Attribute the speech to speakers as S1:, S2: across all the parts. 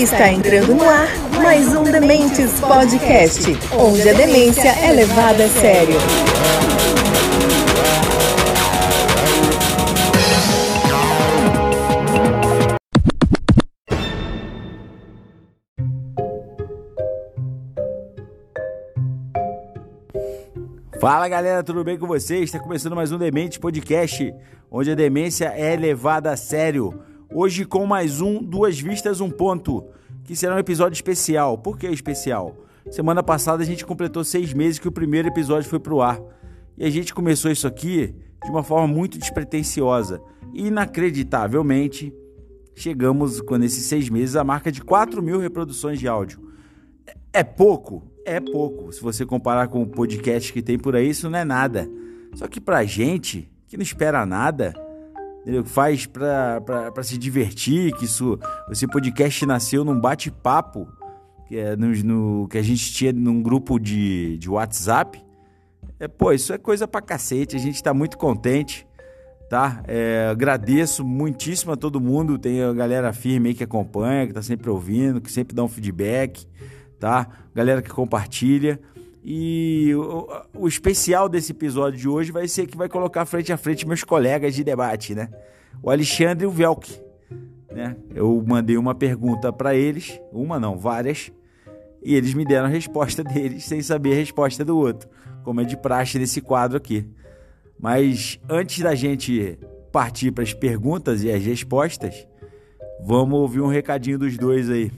S1: Está entrando no ar mais um Dementes Podcast, onde a demência é levada a sério.
S2: Fala galera, tudo bem com vocês? Está começando mais um Demente Podcast, onde a demência é levada a sério. Hoje com mais um Duas Vistas Um Ponto, que será um episódio especial. Por que especial? Semana passada a gente completou seis meses que o primeiro episódio foi pro ar. E a gente começou isso aqui de uma forma muito despretensiosa. E inacreditavelmente, chegamos com esses seis meses à marca de 4 mil reproduções de áudio. É pouco? É pouco. Se você comparar com o podcast que tem por aí, isso não é nada. Só que pra gente, que não espera nada? Faz pra se divertir, que isso. Esse podcast nasceu num bate-papo que, é no, no, que a gente tinha num grupo de, de WhatsApp. É, pô, isso é coisa pra cacete. A gente tá muito contente, tá? É, agradeço muitíssimo a todo mundo. Tem a galera firme aí que acompanha, que tá sempre ouvindo, que sempre dá um feedback tá? Galera que compartilha. E o, o, especial desse episódio de hoje vai ser que vai colocar frente a frente meus colegas de debate, né? O Alexandre e o Velk, né? Eu mandei uma pergunta para eles, uma não, várias, e eles me deram a resposta deles sem saber a resposta do outro, como é de praxe nesse quadro aqui. Mas antes da gente partir para as perguntas e as respostas, vamos ouvir um recadinho dos dois aí.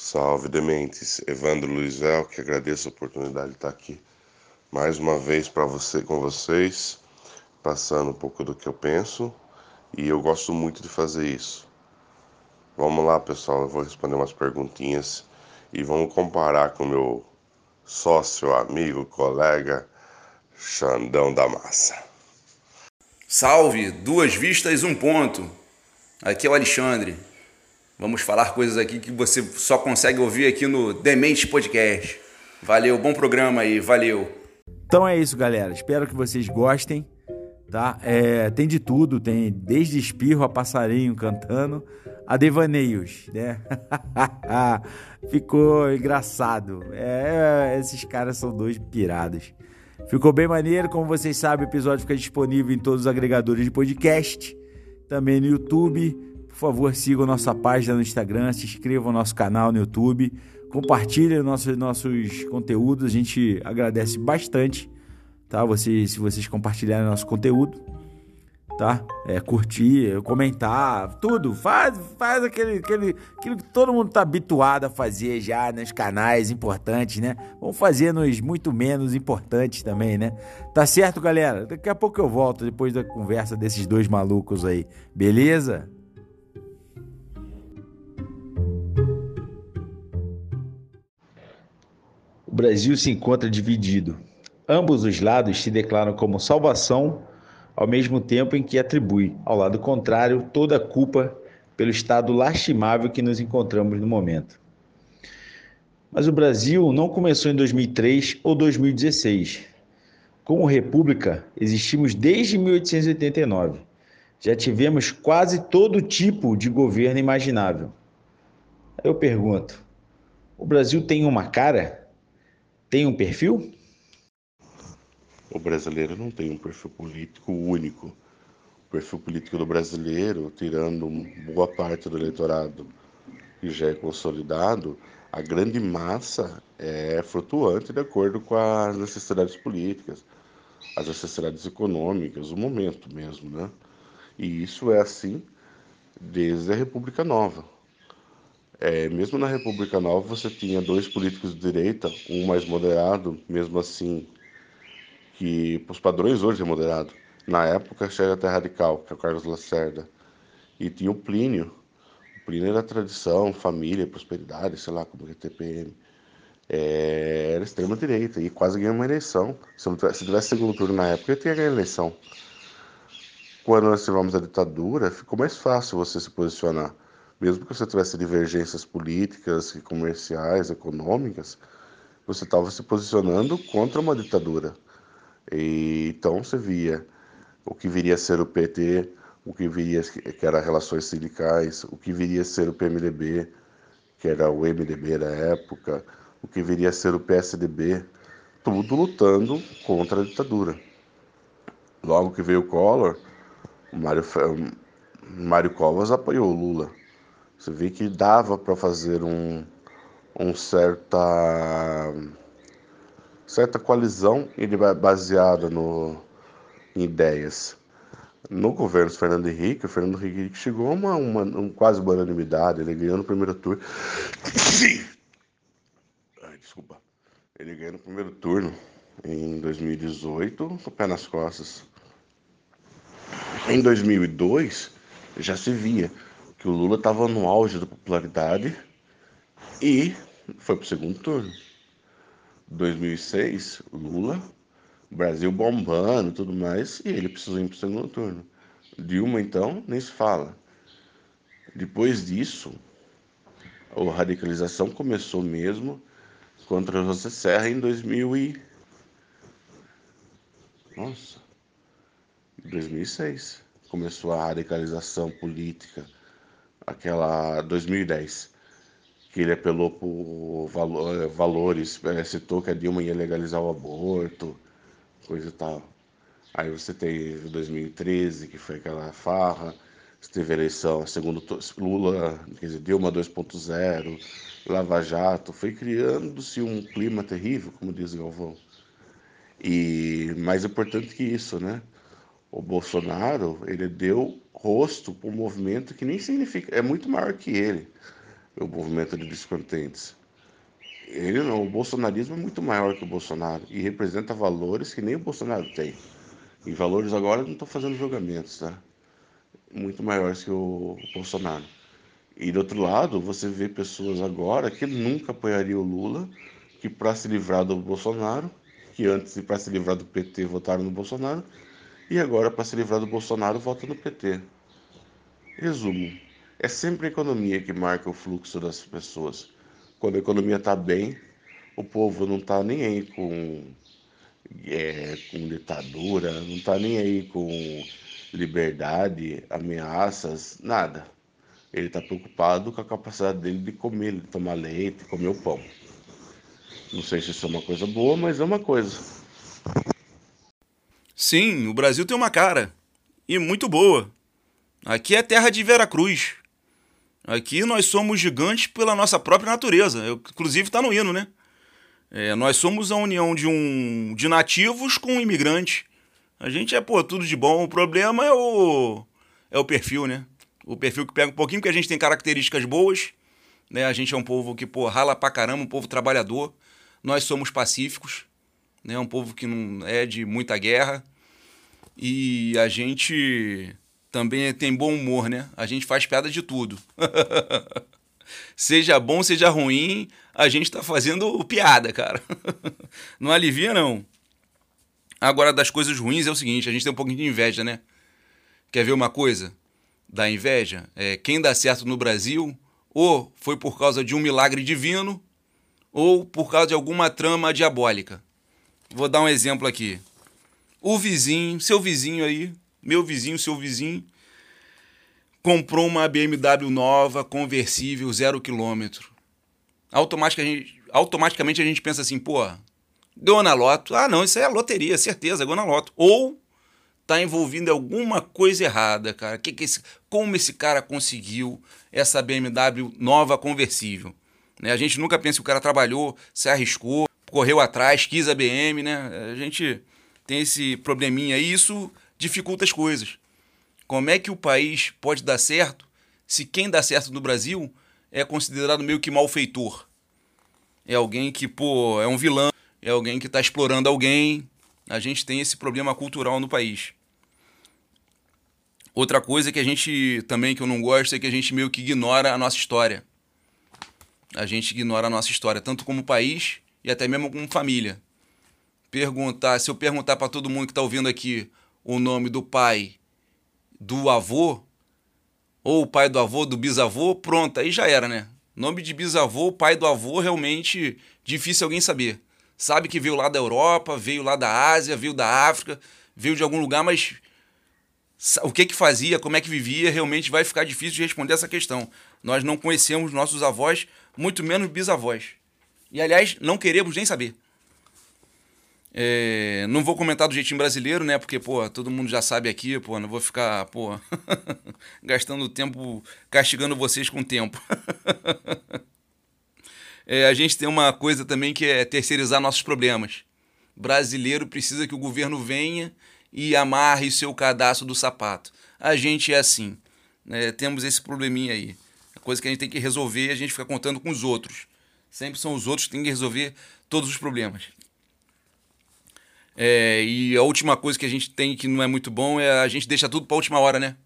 S3: Salve Dementes, Evandro Luizel, que agradeço a oportunidade de estar aqui mais uma vez para você com vocês, passando um pouco do que eu penso, e eu gosto muito de fazer isso. Vamos lá, pessoal, eu vou responder umas perguntinhas e vamos comparar com meu sócio, amigo, colega Xandão da Massa.
S4: Salve, duas vistas, um ponto. Aqui é o Alexandre. Vamos falar coisas aqui que você só consegue ouvir aqui no Demente Podcast. Valeu, bom programa aí, valeu.
S2: Então é isso, galera. Espero que vocês gostem, tá? É, tem de tudo, tem desde espirro a passarinho cantando a devaneios, né? Ficou engraçado. É, esses caras são dois pirados. Ficou bem maneiro, como vocês sabem, o episódio fica disponível em todos os agregadores de podcast, também no YouTube por favor, sigam nossa página no Instagram, se inscrevam no nosso canal no YouTube, compartilhem nossos, nossos conteúdos, a gente agradece bastante, tá? Você, se vocês compartilharem nosso conteúdo, tá? É, curtir, comentar, tudo. Faz, faz aquele, aquele, aquilo que todo mundo tá habituado a fazer já nos canais importantes, né? Vamos fazer nos muito menos importantes também, né? Tá certo, galera? Daqui a pouco eu volto depois da conversa desses dois malucos aí, beleza?
S5: Brasil se encontra dividido. Ambos os lados se declaram como salvação, ao mesmo tempo em que atribui, ao lado contrário, toda a culpa pelo estado lastimável que nos encontramos no momento. Mas o Brasil não começou em 2003 ou 2016. Como república, existimos desde 1889. Já tivemos quase todo tipo de governo imaginável. Eu pergunto: o Brasil tem uma cara? Tem um perfil?
S3: O brasileiro não tem um perfil político único. O perfil político do brasileiro, tirando boa parte do eleitorado que já é consolidado, a grande massa é flutuante de acordo com as necessidades políticas, as necessidades econômicas, o momento mesmo, né? E isso é assim desde a República Nova. É, mesmo na República Nova, você tinha dois políticos de direita, um mais moderado, mesmo assim, que os padrões hoje é moderado. Na época, chega até radical, que é o Carlos Lacerda. E tinha o Plínio. O Plínio era tradição, família, prosperidade, sei lá como que é TPM. É, era extrema-direita e quase ganhou uma eleição. Se, tivesse, se tivesse segundo turno na época, ele tinha ganho a eleição. Quando nós tivemos a ditadura, ficou mais fácil você se posicionar mesmo que você tivesse divergências políticas, comerciais, econômicas, você estava se posicionando contra uma ditadura. E, então você via o que viria a ser o PT, o que viria que era relações sindicais, o que viria a ser o PMDB, que era o MDB da época, o que viria a ser o PSDB, tudo lutando contra a ditadura. Logo que veio o Collor, Mário, Mário Covas apoiou o Lula. Você vê que dava para fazer um, um certa certa coalizão baseada no, em ideias. No governo Fernando Henrique, o Fernando Henrique chegou a uma, uma um, quase uma unanimidade, ele ganhou no primeiro turno. Ai, desculpa. Ele ganhou no primeiro turno em 2018, com o pé nas costas. Em 2002, já se via que o Lula estava no auge da popularidade e foi para o segundo turno. 2006, Lula Brasil bombando e tudo mais, e ele precisou ir para o segundo turno. Dilma, então, nem se fala. Depois disso, a radicalização começou mesmo contra José Serra em 2000 e... Nossa, 2006 começou a radicalização política, aquela 2010, que ele apelou por valores, eh, citou que a Dilma ia legalizar o aborto, coisa e tal. Aí você teve 2013, que foi aquela farra, você teve eleição, segundo Lula, quer dizer, Dilma 2.0, Lava Jato, foi criando-se um clima terrível, como diz Galvão. E mais importante que isso, né? O Bolsonaro, ele deu rosto para um movimento que nem significa, é muito maior que ele, o movimento de descontentes. Ele não, o bolsonarismo é muito maior que o Bolsonaro e representa valores que nem o Bolsonaro tem. E valores agora não estou fazendo julgamentos, tá? Muito maiores que o Bolsonaro. E do outro lado, você vê pessoas agora que nunca apoiariam o Lula, que para se livrar do Bolsonaro, que antes para se livrar do PT votaram no Bolsonaro, e agora para se livrar do Bolsonaro votam no PT. Resumo: é sempre a economia que marca o fluxo das pessoas quando a economia está bem, o povo não está nem aí com, é, com ditadura, não está nem aí com liberdade, ameaças, nada. Ele está preocupado com a capacidade dele de comer, de tomar leite, comer o pão. Não sei se isso é uma coisa boa, mas é uma coisa.
S4: Sim, o Brasil tem uma cara. E muito boa. Aqui é terra de Veracruz. Aqui nós somos gigantes pela nossa própria natureza. Eu, inclusive está no hino, né? É, nós somos a união de um de nativos com imigrantes. A gente é, pô, tudo de bom. O problema é o, é o perfil, né? O perfil que pega um pouquinho, porque a gente tem características boas. Né? A gente é um povo que, pô, rala pra caramba, um povo trabalhador. Nós somos pacíficos. Né? Um povo que não é de muita guerra. E a gente também tem bom humor, né? A gente faz piada de tudo. seja bom, seja ruim, a gente tá fazendo piada, cara. não alivia, não. Agora, das coisas ruins é o seguinte: a gente tem um pouquinho de inveja, né? Quer ver uma coisa? Da inveja? É, quem dá certo no Brasil, ou foi por causa de um milagre divino, ou por causa de alguma trama diabólica. Vou dar um exemplo aqui. O vizinho, seu vizinho aí, meu vizinho, seu vizinho, comprou uma BMW nova, conversível, zero quilômetro. Automaticamente, automaticamente a gente pensa assim, pô, ganhou na loto. Ah, não, isso é loteria, certeza, ganhou na loto. Ou tá envolvido em alguma coisa errada, cara. Que que esse, como esse cara conseguiu essa BMW nova conversível? Né? A gente nunca pensa que o cara trabalhou, se arriscou, correu atrás, quis a BM, né? A gente tem esse probleminha aí, isso dificulta as coisas. Como é que o país pode dar certo se quem dá certo no Brasil é considerado meio que malfeitor? É alguém que, pô, é um vilão, é alguém que está explorando alguém. A gente tem esse problema cultural no país. Outra coisa que a gente também que eu não gosto é que a gente meio que ignora a nossa história. A gente ignora a nossa história, tanto como país e até mesmo como família. Perguntar, se eu perguntar para todo mundo que está ouvindo aqui o nome do pai, do avô, ou o pai do avô, do bisavô, pronto, aí já era, né? Nome de bisavô, pai do avô, realmente difícil alguém saber. Sabe que veio lá da Europa, veio lá da Ásia, veio da África, veio de algum lugar, mas o que que fazia, como é que vivia, realmente vai ficar difícil de responder essa questão. Nós não conhecemos nossos avós, muito menos bisavós. E, aliás, não queremos nem saber. É, não vou comentar do jeitinho brasileiro, né? Porque, pô, todo mundo já sabe aqui, pô, não vou ficar, pô, gastando tempo castigando vocês com tempo. é, a gente tem uma coisa também que é terceirizar nossos problemas. Brasileiro precisa que o governo venha e amarre seu cadastro do sapato. A gente é assim. Né? Temos esse probleminha aí. A coisa que a gente tem que resolver, a gente fica contando com os outros. Sempre são os outros que têm que resolver todos os problemas. É, e a última coisa que a gente tem que não é muito bom é a gente deixa tudo para última hora, né?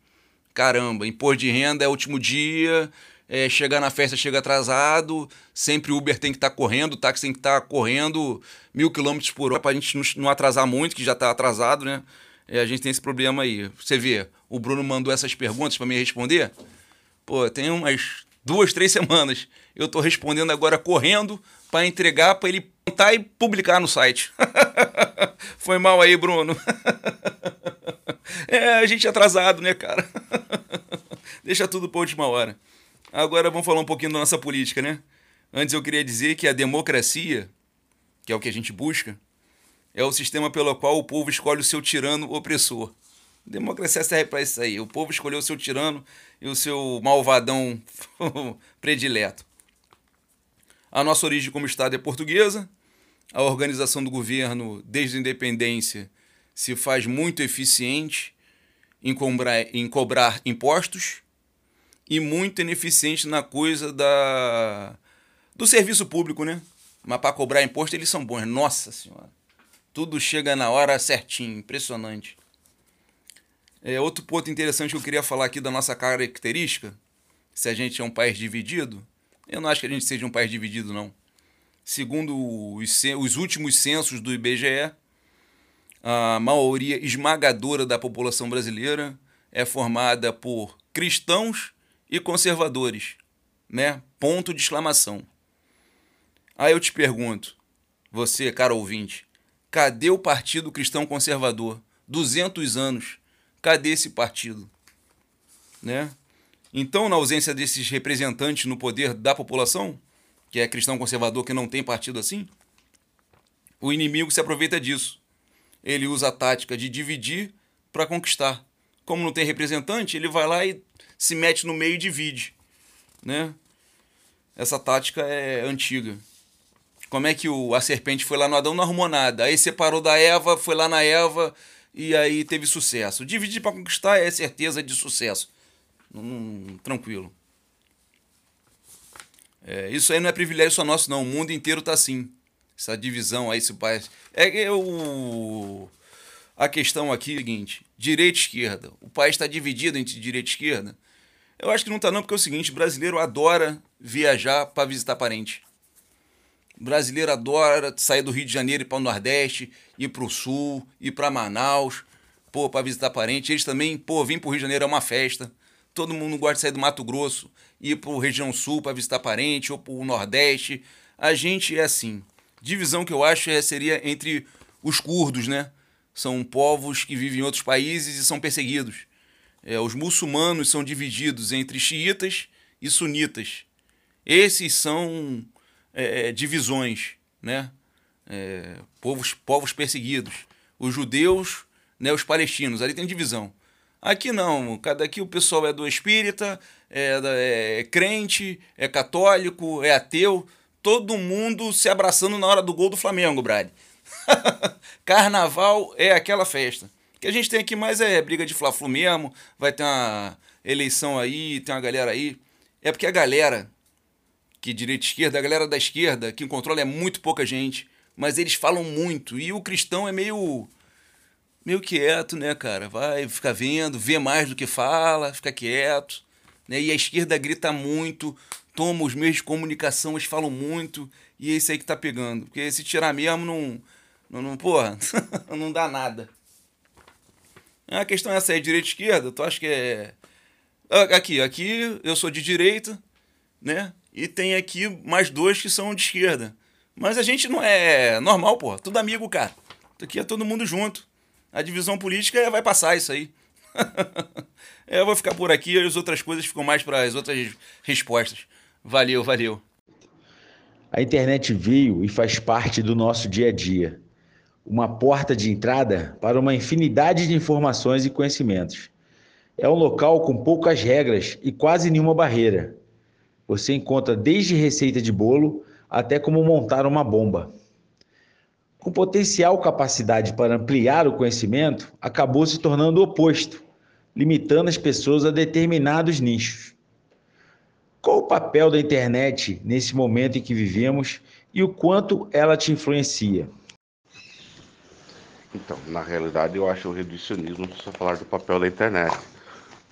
S4: Caramba, imposto de renda é último dia, é, chegar na festa chega atrasado, sempre o Uber tem que estar tá correndo, o táxi tem que estar tá correndo mil quilômetros por hora para a gente não atrasar muito, que já está atrasado, né? É, a gente tem esse problema aí. Você vê, o Bruno mandou essas perguntas para me responder. Pô, tem umas duas, três semanas. Eu estou respondendo agora correndo para entregar para ele montar e publicar no site. Foi mal aí, Bruno. é, a gente é atrasado, né, cara? Deixa tudo para última hora. Agora vamos falar um pouquinho da nossa política, né? Antes eu queria dizer que a democracia, que é o que a gente busca, é o sistema pelo qual o povo escolhe o seu tirano opressor. Democracia serve para isso aí. O povo escolheu o seu tirano e o seu malvadão predileto. A nossa origem como Estado é portuguesa. A organização do governo, desde a independência, se faz muito eficiente em cobrar, em cobrar impostos e muito ineficiente na coisa da, do serviço público, né? Mas para cobrar imposto eles são bons. Nossa Senhora. Tudo chega na hora certinho. Impressionante. É, outro ponto interessante que eu queria falar aqui da nossa característica, se a gente é um país dividido, eu não acho que a gente seja um país dividido, não. Segundo os, os últimos censos do IBGE, a maioria esmagadora da população brasileira é formada por cristãos e conservadores, né? Ponto de exclamação. Aí eu te pergunto, você, cara ouvinte, cadê o Partido Cristão Conservador? 200 anos. Cadê esse partido? Né? Então, na ausência desses representantes no poder da população, que é cristão conservador que não tem partido assim, o inimigo se aproveita disso. Ele usa a tática de dividir para conquistar. Como não tem representante, ele vai lá e se mete no meio e divide, né? Essa tática é antiga. Como é que o, a serpente foi lá no Adão não arrumou nada. Aí separou da Eva, foi lá na Eva e aí teve sucesso. Dividir para conquistar é certeza de sucesso. Hum, tranquilo. É, isso aí não é privilégio só nosso, não. O mundo inteiro tá assim. Essa divisão aí, esse país. É, o. A questão aqui é a seguinte: direita e esquerda. O país está dividido entre direita e esquerda. Eu acho que não tá, não, porque é o seguinte: brasileiro adora viajar para visitar parente. Brasileiro adora sair do Rio de Janeiro e para o Nordeste, ir para o Sul, ir para Manaus, pô, para visitar parente. Eles também, pô, vir para o Rio de Janeiro é uma festa. Todo mundo gosta de sair do Mato Grosso, ir para região sul para visitar parente ou para o Nordeste. A gente é assim. Divisão que eu acho é, seria entre os curdos, né? São povos que vivem em outros países e são perseguidos. É, os muçulmanos são divididos entre xiitas e sunitas. Esses são é, é divisões, né? É, povos, povos perseguidos. Os judeus, né, os palestinos, ali tem divisão. Aqui não, cada aqui o pessoal é do espírita, é, é crente, é católico, é ateu, todo mundo se abraçando na hora do gol do Flamengo, Brad. Carnaval é aquela festa. O que a gente tem aqui mais é briga de Fla-Flu mesmo, vai ter uma eleição aí, tem uma galera aí. É porque a galera que direita e esquerda, a galera da esquerda, que controla é muito pouca gente, mas eles falam muito e o cristão é meio meio quieto, né, cara? Vai ficar vendo, vê mais do que fala, fica quieto. Né? E a esquerda grita muito, toma os meios de comunicação, eles falam muito, e é isso aí que tá pegando. Porque se tirar mesmo, não. não, não porra, não dá nada. A questão é essa aí, direita e esquerda, tu acha que é. Aqui, aqui eu sou de direita, né? E tem aqui mais dois que são de esquerda. Mas a gente não é normal, porra. Tudo amigo, cara. Aqui é todo mundo junto. A divisão política vai passar isso aí. é, eu vou ficar por aqui e as outras coisas ficam mais para as outras respostas. Valeu, valeu.
S5: A internet veio e faz parte do nosso dia a dia. Uma porta de entrada para uma infinidade de informações e conhecimentos. É um local com poucas regras e quase nenhuma barreira. Você encontra desde receita de bolo até como montar uma bomba. Com potencial capacidade para ampliar o conhecimento, acabou se tornando o oposto, limitando as pessoas a determinados nichos. Qual o papel da internet nesse momento em que vivemos e o quanto ela te influencia?
S3: Então, na realidade, eu acho o reducionismo só falar do papel da internet,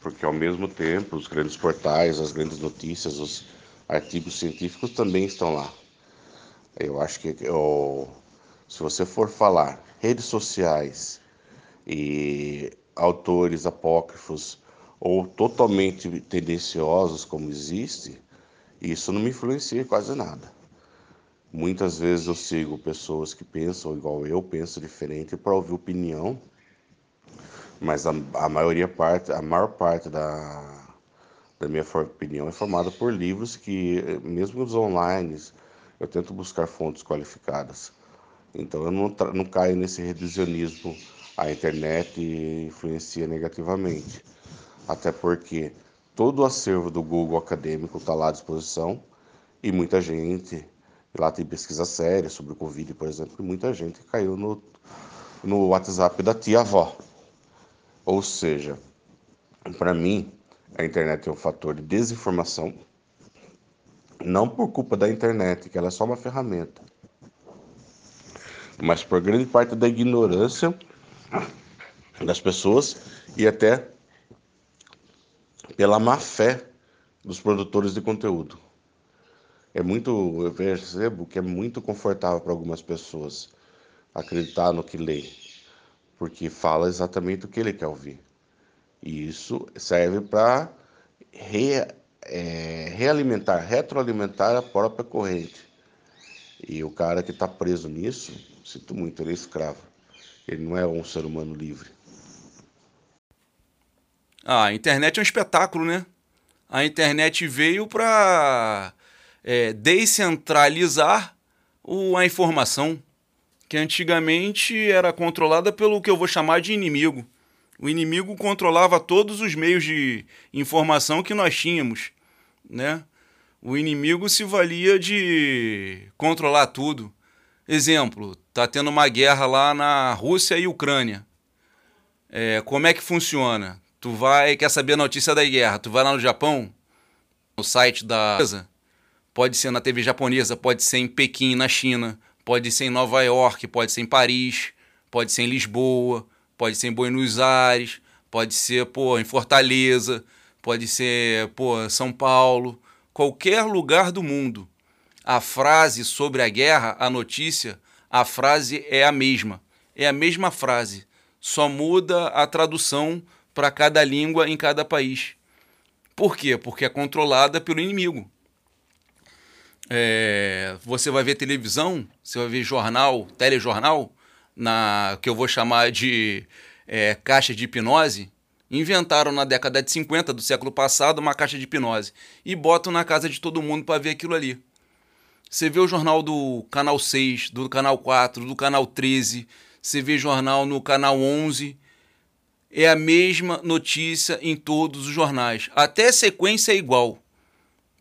S3: porque ao mesmo tempo os grandes portais, as grandes notícias, os artigos científicos também estão lá. Eu acho que eu, se você for falar redes sociais e autores apócrifos ou totalmente tendenciosos como existe, isso não me influencia quase nada. Muitas vezes eu sigo pessoas que pensam igual eu, pensam diferente para ouvir opinião, mas a, a maioria parte, a maior parte da, da minha opinião é formada por livros que, mesmo os online, eu tento buscar fontes qualificadas. Então eu não, não caio nesse reducionismo, a internet influencia negativamente. Até porque todo o acervo do Google acadêmico está lá à disposição e muita gente, lá tem pesquisa séria sobre o Covid, por exemplo, e muita gente caiu no, no WhatsApp da tia-avó. Ou seja, para mim, a internet é um fator de desinformação, não por culpa da internet, que ela é só uma ferramenta, mas por grande parte da ignorância das pessoas e até pela má fé dos produtores de conteúdo. É muito, eu percebo que é muito confortável para algumas pessoas acreditar no que lê, porque fala exatamente o que ele quer ouvir. E isso serve para re, é, realimentar, retroalimentar a própria corrente. E o cara que está preso nisso, sinto muito, ele é escravo. Ele não é um ser humano livre.
S4: Ah, a internet é um espetáculo, né? A internet veio para é, descentralizar o, a informação, que antigamente era controlada pelo que eu vou chamar de inimigo. O inimigo controlava todos os meios de informação que nós tínhamos, né? O inimigo se valia de controlar tudo. Exemplo, tá tendo uma guerra lá na Rússia e Ucrânia. É, como é que funciona? Tu vai, quer saber a notícia da guerra, tu vai lá no Japão, no site da pode ser na TV japonesa, pode ser em Pequim, na China, pode ser em Nova York, pode ser em Paris, pode ser em Lisboa, pode ser em Buenos Aires, pode ser, pô, em Fortaleza, pode ser, pô, São Paulo, qualquer lugar do mundo. A frase sobre a guerra, a notícia, a frase é a mesma. É a mesma frase, só muda a tradução para cada língua em cada país. Por quê? Porque é controlada pelo inimigo. É, você vai ver televisão, você vai ver jornal, telejornal, na que eu vou chamar de é, caixa de hipnose. Inventaram na década de 50 do século passado uma caixa de hipnose e botam na casa de todo mundo para ver aquilo ali. Você vê o jornal do canal 6, do canal 4, do canal 13, você vê jornal no canal 11 é a mesma notícia em todos os jornais. Até a sequência é igual.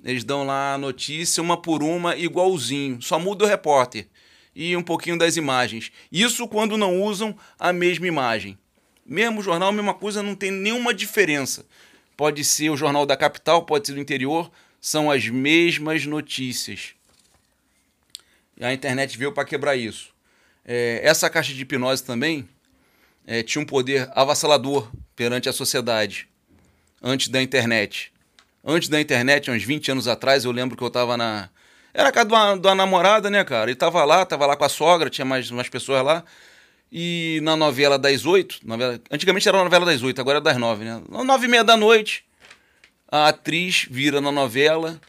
S4: Eles dão lá a notícia uma por uma igualzinho, só muda o repórter e um pouquinho das imagens. Isso quando não usam a mesma imagem. Mesmo jornal, mesma coisa, não tem nenhuma diferença. Pode ser o jornal da capital, pode ser do interior, são as mesmas notícias. E a internet veio para quebrar isso. É, essa caixa de hipnose também é, tinha um poder avassalador perante a sociedade antes da internet. Antes da internet, uns 20 anos atrás, eu lembro que eu estava na. Era a casa de uma, de uma namorada, né, cara? Ele tava lá, tava lá com a sogra, tinha mais umas pessoas lá. E na novela das oito, novela... antigamente era a novela das oito, agora é das nove, né? Nove e meia da noite, a atriz vira na novela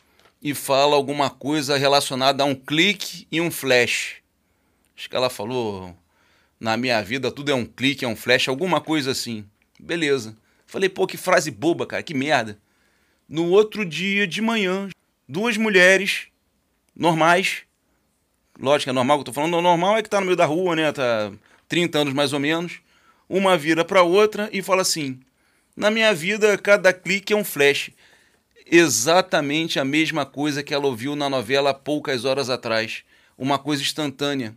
S4: e fala alguma coisa relacionada a um clique e um flash. Acho que ela falou na minha vida tudo é um clique, é um flash, alguma coisa assim. Beleza. Falei, pô, que frase boba, cara, que merda. No outro dia de manhã, duas mulheres normais, lógico que é normal que eu tô falando, o normal é que tá no meio da rua, né, tá 30 anos mais ou menos, uma vira pra outra e fala assim, na minha vida cada clique é um flash. Exatamente a mesma coisa que ela ouviu na novela poucas horas atrás, uma coisa instantânea.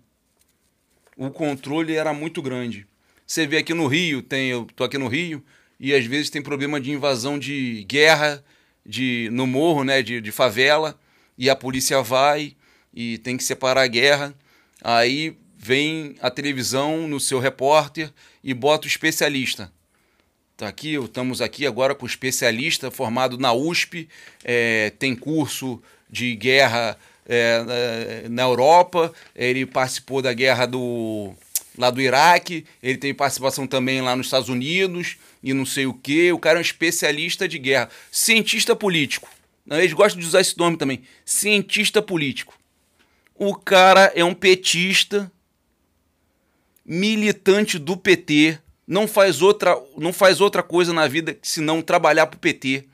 S4: O controle era muito grande. Você vê aqui no Rio, tem, eu tô aqui no Rio, e às vezes tem problema de invasão de guerra de no morro, né, de, de favela, e a polícia vai e tem que separar a guerra. Aí vem a televisão no seu repórter e bota o especialista. Tá aqui, estamos aqui agora com o especialista formado na USP, é, tem curso de guerra é, na Europa, ele participou da guerra do lá do Iraque, ele tem participação também lá nos Estados Unidos e não sei o que. O cara é um especialista de guerra, cientista político. Eles gostam de usar esse nome também, cientista político. O cara é um petista, militante do PT, não faz outra, não faz outra coisa na vida senão trabalhar pro PT.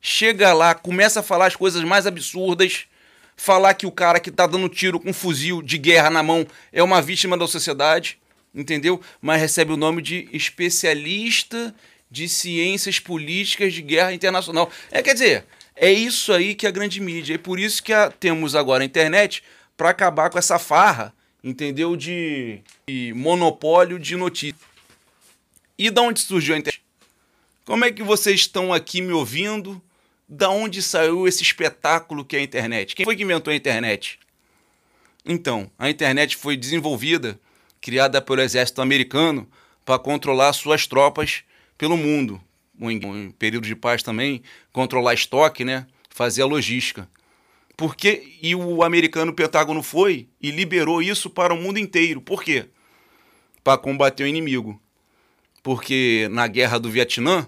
S4: Chega lá, começa a falar as coisas mais absurdas, falar que o cara que tá dando tiro com fuzil de guerra na mão é uma vítima da sociedade entendeu? Mas recebe o nome de especialista de ciências políticas de guerra internacional. É, quer dizer, é isso aí que é a grande mídia. É por isso que a, temos agora a internet para acabar com essa farra, entendeu? De, de monopólio de notícias. E da onde surgiu a internet? Como é que vocês estão aqui me ouvindo? Da onde saiu esse espetáculo que é a internet? Quem foi que inventou a internet? Então, a internet foi desenvolvida criada pelo exército americano para controlar suas tropas pelo mundo. Em período de paz também, controlar estoque, né? fazer a logística. Porque e o americano Pentágono foi e liberou isso para o mundo inteiro. Por quê? Para combater o inimigo. Porque na guerra do Vietnã,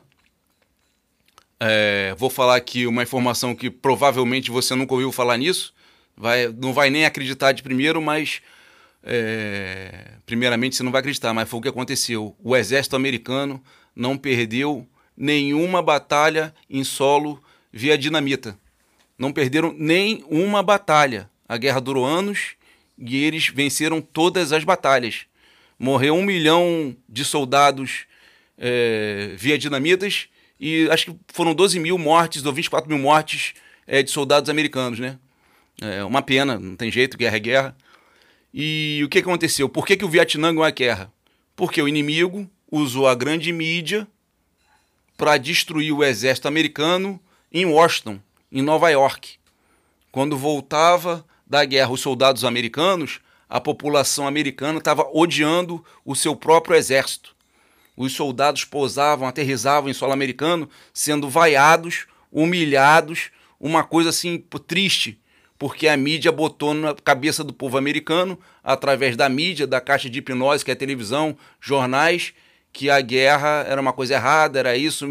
S4: é, vou falar aqui uma informação que provavelmente você nunca ouviu falar nisso, vai, não vai nem acreditar de primeiro, mas é, primeiramente você não vai acreditar, mas foi o que aconteceu. O exército americano não perdeu nenhuma batalha em solo via dinamita. Não perderam nem uma batalha. A guerra durou anos e eles venceram todas as batalhas. Morreu um milhão de soldados é, via dinamitas e acho que foram 12 mil mortes ou 24 mil mortes é, de soldados americanos, né? É uma pena, não tem jeito, guerra é guerra. E o que aconteceu? Por que, que o Vietnã ganhou a guerra? Porque o inimigo usou a grande mídia para destruir o exército americano em Washington, em Nova York. Quando voltava da guerra os soldados americanos, a população americana estava odiando o seu próprio exército. Os soldados pousavam, aterrizavam em solo americano, sendo vaiados, humilhados, uma coisa assim triste porque a mídia botou na cabeça do povo americano, através da mídia, da caixa de hipnose, que é televisão, jornais, que a guerra era uma coisa errada, era isso.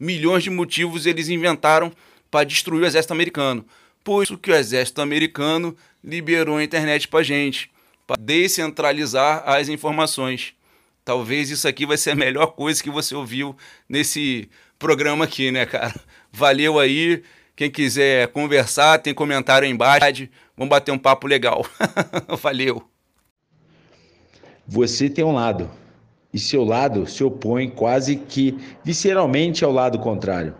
S4: Milhões de motivos eles inventaram para destruir o exército americano. Por isso que o exército americano liberou a internet para gente, para descentralizar as informações. Talvez isso aqui vai ser a melhor coisa que você ouviu nesse programa aqui, né, cara? Valeu aí. Quem quiser conversar, tem comentário aí embaixo. Vamos bater um papo legal. Valeu.
S5: Você tem um lado, e seu lado se opõe quase que visceralmente ao lado contrário.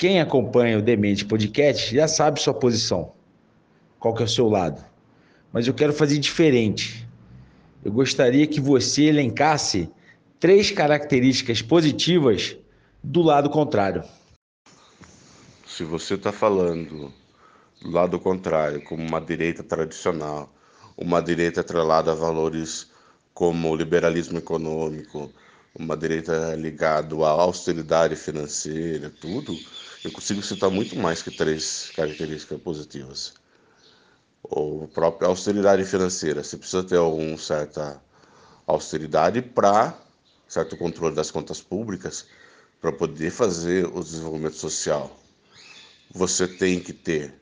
S5: Quem acompanha o Demente Podcast já sabe sua posição. Qual que é o seu lado? Mas eu quero fazer diferente. Eu gostaria que você elencasse três características positivas do lado contrário
S3: se você está falando do lado contrário, como uma direita tradicional, uma direita atrelada a valores como o liberalismo econômico, uma direita ligada à austeridade financeira, tudo, eu consigo citar muito mais que três características positivas. O próprio austeridade financeira, você precisa ter alguma certa austeridade para certo controle das contas públicas para poder fazer o desenvolvimento social você tem que ter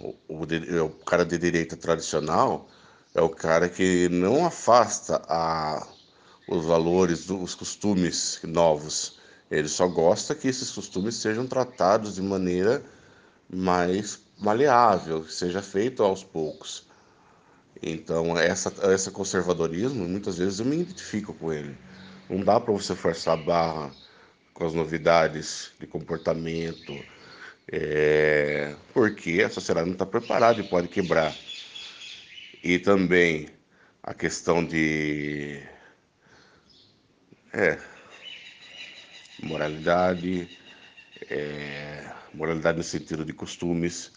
S3: o, o, o, cara de direita tradicional é o cara que não afasta a, os valores, os costumes novos. Ele só gosta que esses costumes sejam tratados de maneira mais maleável, que seja feito aos poucos. Então, essa, esse conservadorismo, muitas vezes eu me identifico com ele. Não dá para você forçar a barra com as novidades de comportamento, é, porque a sociedade não está preparada e pode quebrar. E também a questão de é, moralidade, é, moralidade no sentido de costumes,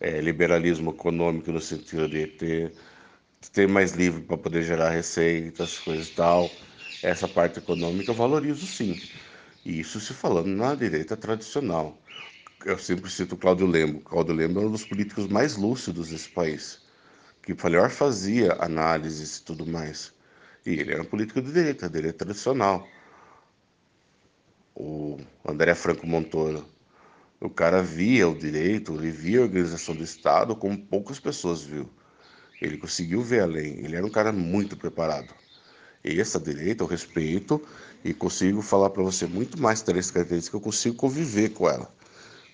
S3: é, liberalismo econômico no sentido de ter, ter mais livre para poder gerar receitas, coisas e tal. Essa parte econômica eu valorizo sim. E isso se falando na direita tradicional. Eu sempre cito Cláudio Lembo. Cláudio Lembo é um dos políticos mais lúcidos desse país, que melhor fazia análises e tudo mais. E ele era um político de direita, direita tradicional. O André Franco Montoro. O cara via o direito, ele via a organização do Estado como poucas pessoas viu. Ele conseguiu ver além. Ele era um cara muito preparado. E essa direita eu respeito e consigo falar para você muito mais três características que eu consigo conviver com ela.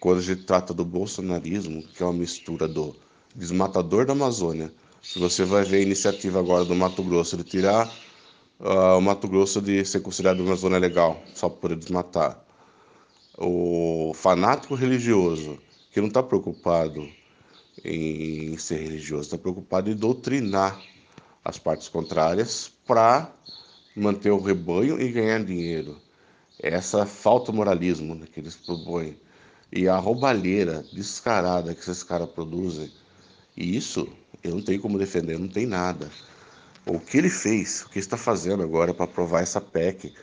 S3: Quando a gente trata do bolsonarismo, que é uma mistura do desmatador da Amazônia, se você vai ver a iniciativa agora do Mato Grosso de tirar uh, o Mato Grosso de ser considerado uma zona legal, só poder desmatar. O fanático religioso, que não está preocupado em ser religioso, está preocupado em doutrinar as partes contrárias para manter o rebanho e ganhar dinheiro. Essa falta de moralismo né, que eles propõem e a roubalheira descarada que esses caras produzem, e isso eu não tenho como defender, não tem nada. O que ele fez, o que está fazendo agora para aprovar essa PEC,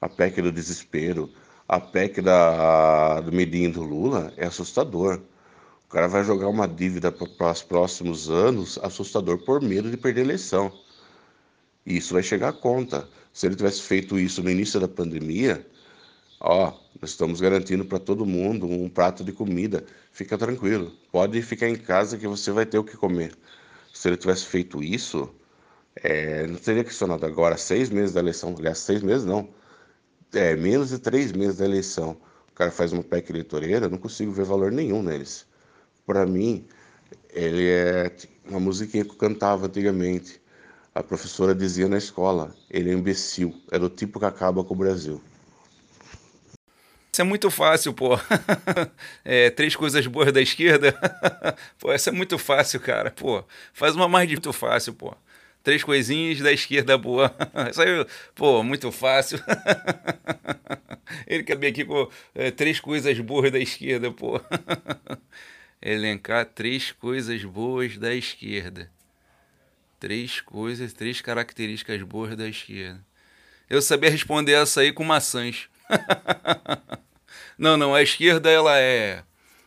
S3: a PEC do desespero, a PEC da, do medinho do Lula, é assustador. O cara vai jogar uma dívida para os próximos anos assustador por medo de perder a eleição. E isso vai chegar à conta. Se ele tivesse feito isso no início da pandemia, ó, nós estamos garantindo para todo mundo um prato de comida. Fica tranquilo, pode ficar em casa que você vai ter o que comer. Se ele tivesse feito isso, é, não teria questionado agora, seis meses da eleição, aliás, seis meses não, é, menos de três meses da eleição, o cara faz uma PEC eleitoreira, não consigo ver valor nenhum neles. Para mim, ele é uma musiquinha que eu cantava antigamente. A professora dizia na escola, ele é imbecil, é do tipo que acaba com o Brasil.
S4: Isso é muito fácil, pô. É, três coisas boas da esquerda. pô, essa é muito fácil, cara. Pô, faz uma mais de muito fácil, pô. Três coisinhas da esquerda boa. Isso aí, pô, muito fácil. Ele cabia aqui com é, três coisas boas da esquerda, pô. Elencar três coisas boas da esquerda. Três coisas, três características boas da esquerda. Eu sabia responder essa aí com maçãs. não, não, a esquerda ela é,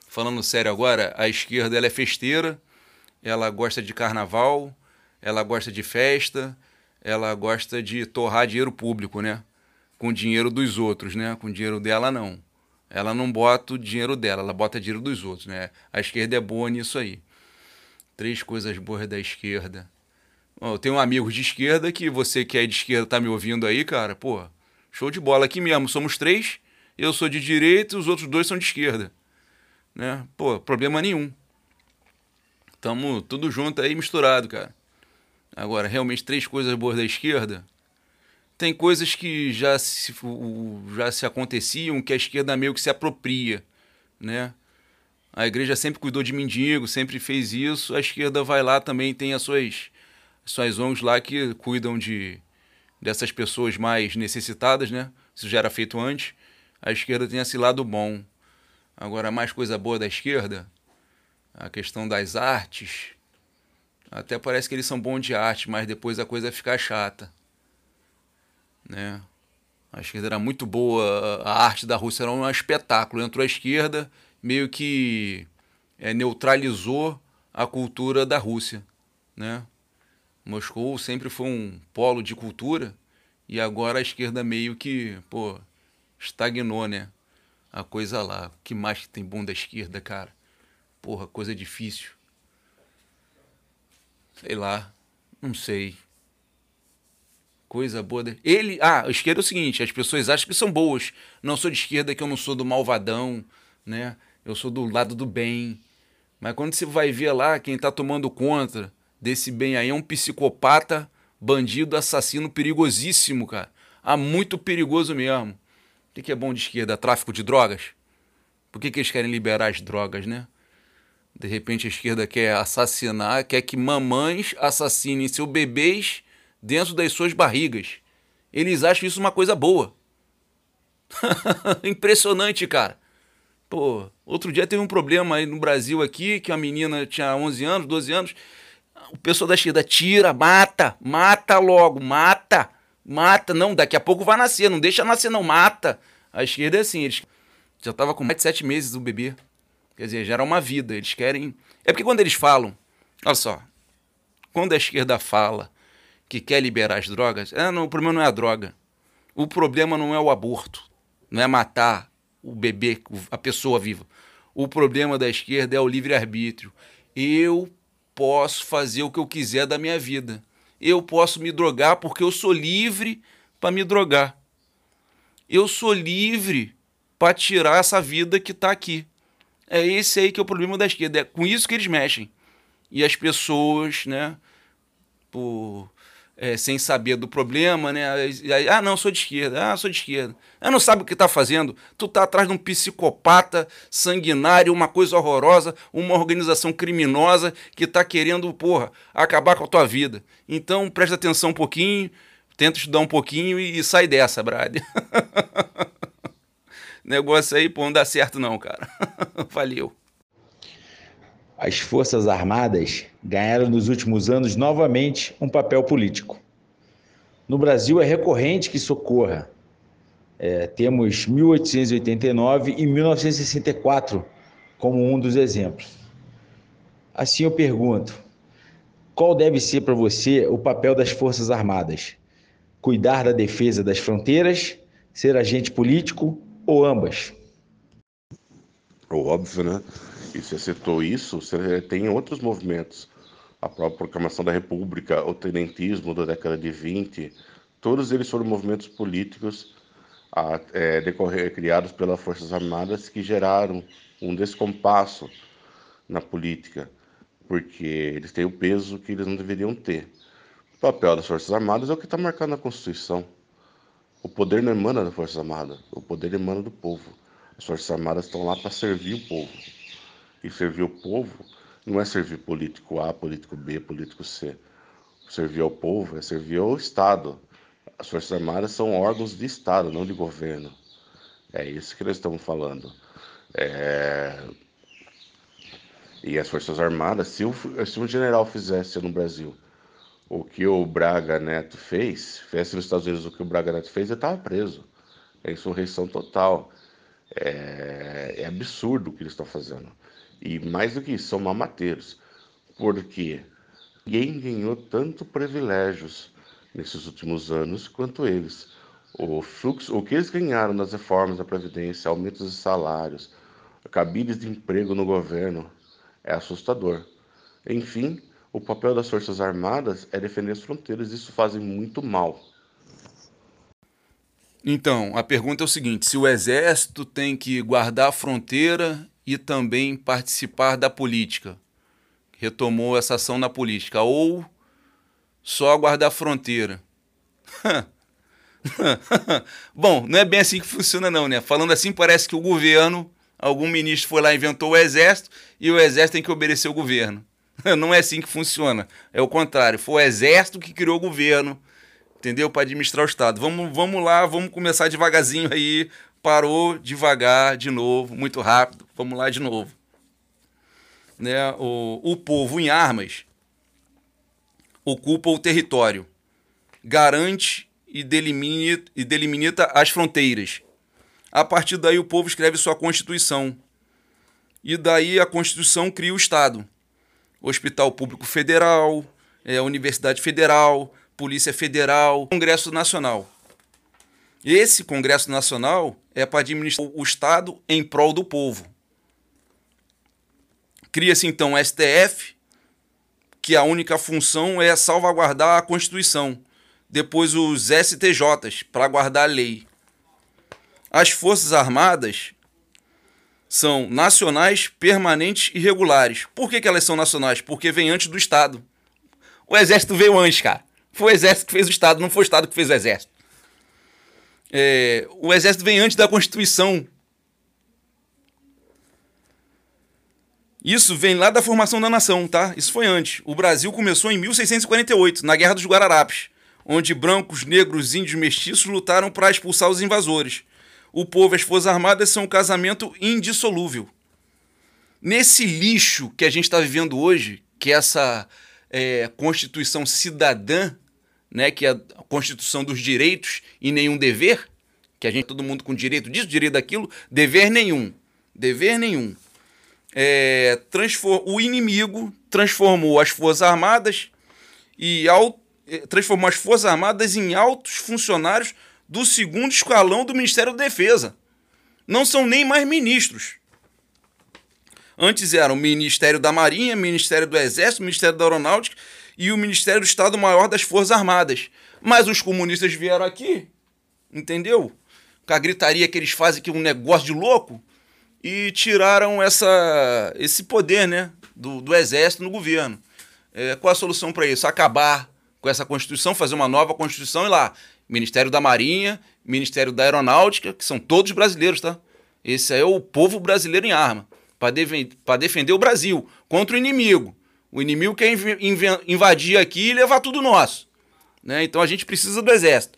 S4: falando sério agora, a esquerda ela é festeira, ela gosta de carnaval, ela gosta de festa, ela gosta de torrar dinheiro público, né? Com dinheiro dos outros, né? Com dinheiro dela não. Ela não bota o dinheiro dela, ela bota dinheiro dos outros, né? A esquerda é boa nisso aí. Três coisas boas da esquerda. eu tenho um amigo de esquerda que você que é de esquerda tá me ouvindo aí, cara, pô, Show de bola. Aqui mesmo, somos três. Eu sou de direita e os outros dois são de esquerda. Né? Pô, problema nenhum. Tamo tudo junto aí, misturado, cara. Agora, realmente, três coisas boas da esquerda. Tem coisas que já se, já se aconteciam que a esquerda meio que se apropria, né? A igreja sempre cuidou de mendigo, sempre fez isso. A esquerda vai lá também, tem as suas, as suas ONGs lá que cuidam de, dessas pessoas mais necessitadas, né? Isso já era feito antes. A esquerda tem esse lado bom. Agora, mais coisa boa da esquerda, a questão das artes. Até parece que eles são bons de arte, mas depois a coisa fica chata. Né? A esquerda era muito boa, a arte da Rússia era um espetáculo. Entrou a esquerda, meio que é, neutralizou a cultura da Rússia. Né? Moscou sempre foi um polo de cultura e agora a esquerda meio que, pô, estagnou, né? A coisa lá. O que mais tem bom da esquerda, cara? Porra, coisa difícil. Sei lá. Não sei. coisa boa. Ele. Ah, a esquerda é o seguinte: as pessoas acham que são boas. Não sou de esquerda, que eu não sou do malvadão, né? Eu sou do lado do bem. Mas quando você vai ver lá, quem está tomando conta desse bem aí é um psicopata, bandido, assassino perigosíssimo, cara. Ah, muito perigoso mesmo. O que é bom de esquerda? Tráfico de drogas? Por que, que eles querem liberar as drogas, né? De repente a esquerda quer assassinar, quer que mamães assassinem seus bebês dentro das suas barrigas. Eles acham isso uma coisa boa. Impressionante, cara. Pô, outro dia teve um problema aí no Brasil aqui, que a menina tinha 11 anos, 12 anos. O pessoal da esquerda tira, mata, mata logo, mata, mata. Não, daqui a pouco vai nascer, não deixa nascer não, mata. A esquerda é assim, eles já tava com mais de sete meses o bebê. Quer dizer, já era uma vida. Eles querem. É porque quando eles falam, olha só, quando a esquerda fala que quer liberar as drogas, é, não, o problema não é a droga. O problema não é o aborto, não é matar o bebê, a pessoa viva. O problema da esquerda é o livre-arbítrio. Eu posso fazer o que eu quiser da minha vida. Eu posso me drogar porque eu sou livre para me drogar. Eu sou livre para tirar essa vida que está aqui. É esse aí que é o problema da esquerda. É com isso que eles mexem. E as pessoas, né, por, é, sem saber do problema, né? Ah, não, sou de esquerda. Ah, sou de esquerda. Ah, não sabe o que está fazendo. Tu tá atrás de um psicopata sanguinário, uma coisa horrorosa, uma organização criminosa que está querendo, porra, acabar com a tua vida. Então, presta atenção um pouquinho, tenta estudar um pouquinho e, e sai dessa, Brad. negócio aí, pô, não dá certo não, cara. Valeu.
S5: As Forças Armadas ganharam nos últimos anos novamente um papel político. No Brasil é recorrente que socorra. É, temos 1889 e 1964 como um dos exemplos. Assim eu pergunto: qual deve ser para você o papel das Forças Armadas? Cuidar da defesa das fronteiras, ser agente político ou ambas?
S3: Óbvio, né? E você citou isso, você tem outros movimentos. A própria proclamação da República, o tenentismo da década de 20, todos eles foram movimentos políticos a, é, decorrer, criados pelas Forças Armadas que geraram um descompasso na política, porque eles têm o peso que eles não deveriam ter. O papel das Forças Armadas é o que está marcado na Constituição. O poder não emana das Forças Armadas, o poder emana do povo. As Forças Armadas estão lá para servir o povo. E servir o povo não é servir político A, político B, político C. Servir ao povo é servir ao Estado. As Forças Armadas são órgãos de Estado, não de governo. É isso que nós estamos falando. É... E as Forças Armadas, se se um general fizesse no Brasil o que o Braga Neto fez, fizesse nos Estados Unidos o que o Braga Neto fez, ele estava preso. É insurreição total. É, é absurdo o que eles estão fazendo. E mais do que isso, são mamateiros. Porque ninguém ganhou tanto privilégios nesses últimos anos quanto eles. O fluxo, o que eles ganharam nas reformas da Previdência, aumentos de salários, cabides de emprego no governo, é assustador. Enfim, o papel das Forças Armadas é defender as fronteiras, isso fazem muito mal.
S4: Então, a pergunta é o seguinte: se o Exército tem que guardar a fronteira e também participar da política, retomou essa ação na política, ou só guardar a fronteira? Bom, não é bem assim que funciona, não, né? Falando assim, parece que o governo, algum ministro foi lá e inventou o exército e o exército tem que obedecer o governo. Não é assim que funciona. É o contrário. Foi o exército que criou o governo, entendeu? Para administrar o Estado. Vamos, vamos lá, vamos começar devagarzinho aí. Parou devagar, de novo, muito rápido. Vamos lá de novo. Né? O, o povo em armas ocupa o território, garante e delimita, e delimita as fronteiras. A partir daí, o povo escreve sua Constituição. E daí a Constituição cria o Estado. Hospital Público Federal, é, Universidade Federal, Polícia Federal, Congresso Nacional. Esse Congresso Nacional é para administrar o Estado em prol do povo. Cria-se então o STF, que a única função é salvaguardar a Constituição, depois os STJs para guardar a lei. As Forças Armadas são nacionais, permanentes e regulares. Por que, que elas são nacionais? Porque vem antes do Estado. O Exército veio antes, cara. Foi o Exército que fez o Estado, não foi o Estado que fez o Exército. É, o Exército vem antes da Constituição. Isso vem lá da formação da nação, tá? Isso foi antes. O Brasil começou em 1648, na Guerra dos Guararapes, onde brancos, negros, índios mestiços lutaram para expulsar os invasores o povo e as Forças Armadas são um casamento indissolúvel. Nesse lixo que a gente está vivendo hoje, que é essa é, Constituição cidadã, né, que é a Constituição dos direitos e nenhum dever, que a gente todo mundo com direito disso, direito daquilo, dever nenhum, dever nenhum. É, o inimigo transformou as Forças Armadas e é, transformou as Forças Armadas em altos funcionários do segundo escalão do Ministério da Defesa. Não são nem mais ministros. Antes eram o Ministério da Marinha, Ministério do Exército, Ministério da Aeronáutica e o Ministério do Estado-Maior das Forças Armadas. Mas os comunistas vieram aqui, entendeu? Com a gritaria que eles fazem que é um negócio de louco, e tiraram essa, esse poder né, do, do Exército no governo. É, qual a solução para isso? Acabar com essa Constituição, fazer uma nova Constituição e lá Ministério da Marinha, Ministério da Aeronáutica, que são todos brasileiros, tá? Esse é o povo brasileiro em arma, para de defender o Brasil contra o inimigo. O inimigo quer invadir aqui e levar tudo nosso. Né? Então a gente precisa do exército.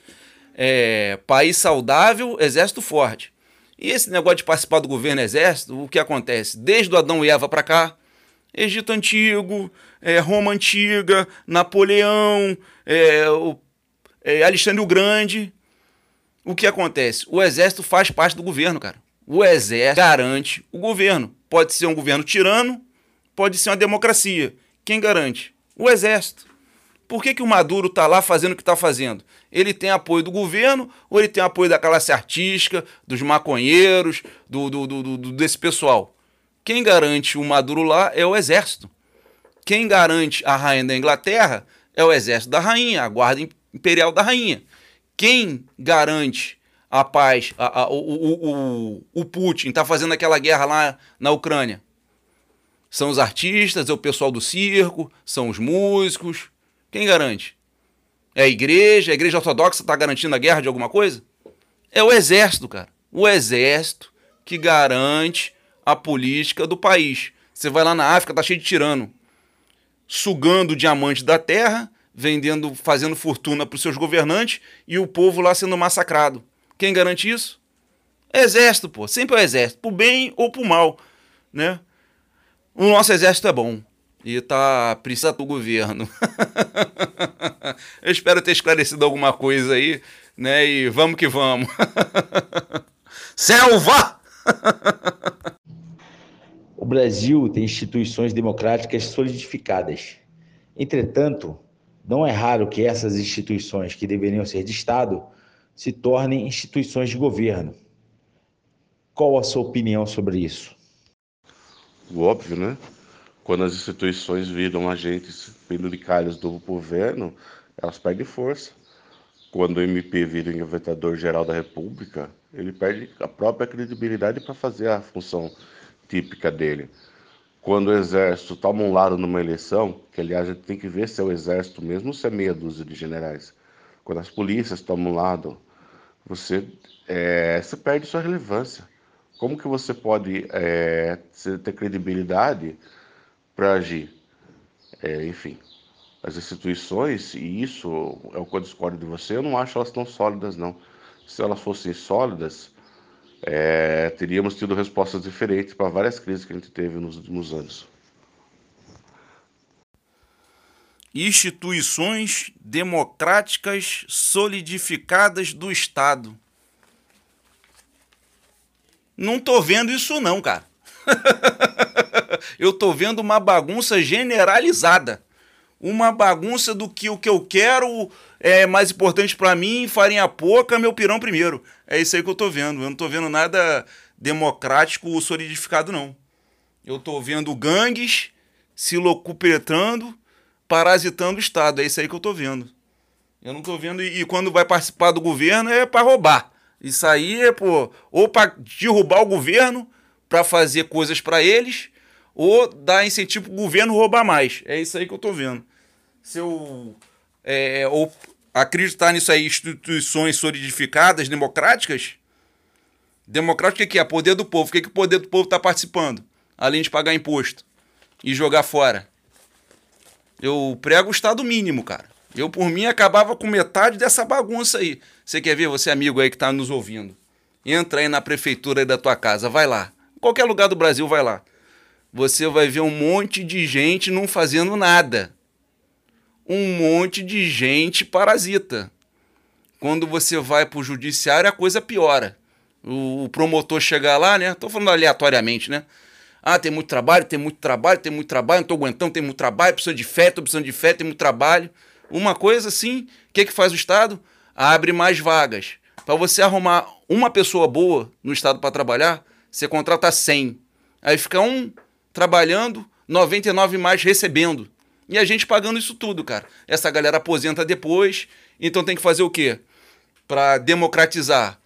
S4: É, país saudável, exército forte. E esse negócio de participar do governo exército, o que acontece? Desde o Adão e Eva para cá, Egito Antigo, é, Roma Antiga, Napoleão, é, o é, Alexandre o Grande. O que acontece? O exército faz parte do governo, cara. O exército garante o governo. Pode ser um governo tirano, pode ser uma democracia. Quem garante? O exército. Por que, que o Maduro está lá fazendo o que está fazendo? Ele tem apoio do governo ou ele tem apoio da classe artística, dos maconheiros, do, do, do, do, desse pessoal? Quem garante o Maduro lá é o exército. Quem garante a rainha da Inglaterra é o exército da rainha, a guarda imperial da rainha. Quem garante a paz, a, a, o, o, o, o Putin está fazendo aquela guerra lá na Ucrânia? São os artistas, é o pessoal do circo, são os músicos. Quem garante? É a igreja? A igreja ortodoxa está garantindo a guerra de alguma coisa? É o exército, cara. O exército que garante a política do país. Você vai lá na África, tá cheio de tirano, sugando o diamante da terra vendendo, fazendo fortuna para os seus governantes e o povo lá sendo massacrado. Quem garante isso? Exército, pô. Sempre é o exército, pro bem ou pro mal, né? O nosso exército é bom e tá precisa do governo. Eu espero ter esclarecido alguma coisa aí, né? E vamos que vamos. Selva!
S5: o Brasil tem instituições democráticas solidificadas. Entretanto, não é raro que essas instituições que deveriam ser de Estado se tornem instituições de governo. Qual a sua opinião sobre isso?
S3: Óbvio, né? Quando as instituições viram agentes penduricários do governo, elas perdem força. Quando o MP vira o inventador geral da República, ele perde a própria credibilidade para fazer a função típica dele quando o exército toma um lado numa eleição, que aliás a gente tem que ver se é o exército mesmo ou se é meia dúzia de generais. Quando as polícias tomam um lado, você, é, você perde sua relevância. Como que você pode é, ter credibilidade para agir? É, enfim, as instituições, e isso é o que eu discordo de você, eu não acho elas tão sólidas, não. Se elas fossem sólidas, é, teríamos tido respostas diferentes para várias crises que a gente teve nos últimos anos.
S4: Instituições democráticas solidificadas do Estado. Não tô vendo isso não, cara. eu tô vendo uma bagunça generalizada. Uma bagunça do que o que eu quero é mais importante para mim, farinha pouca, meu pirão primeiro. É isso aí que eu tô vendo. Eu não tô vendo nada democrático solidificado, não. Eu tô vendo gangues se locupetrando, parasitando o Estado. É isso aí que eu tô vendo. Eu não tô vendo. E, e quando vai participar do governo é para roubar. Isso aí é, pô, ou para derrubar o governo, para fazer coisas para eles, ou dar incentivo pro governo roubar mais. É isso aí que eu tô vendo. Se eu. É, ou acreditar nisso aí, instituições solidificadas, democráticas. Democrático o que é? Poder do povo. O que, que o poder do povo está participando? Além de pagar imposto e jogar fora. Eu prego o Estado mínimo, cara. Eu, por mim, acabava com metade dessa bagunça aí. Você quer ver? Você, amigo aí que está nos ouvindo. Entra aí na prefeitura aí da tua casa, vai lá. Qualquer lugar do Brasil, vai lá. Você vai ver um monte de gente não fazendo nada um monte de gente parasita. Quando você vai para o judiciário, a coisa piora. O, promotor chegar lá, né? Estou falando aleatoriamente, né? Ah, tem muito trabalho, tem muito trabalho, tem muito trabalho, não estou aguentando, tem muito trabalho, preciso de fé, estou precisando de fé, tem muito trabalho. Uma coisa assim, o que, que faz o Estado? Abre mais vagas. Para você arrumar uma pessoa boa no Estado para trabalhar, você contrata 100. Aí fica um trabalhando, 99 mais recebendo. E a gente pagando isso tudo, cara. Essa galera aposenta depois, então tem que fazer o quê? Para democratizar.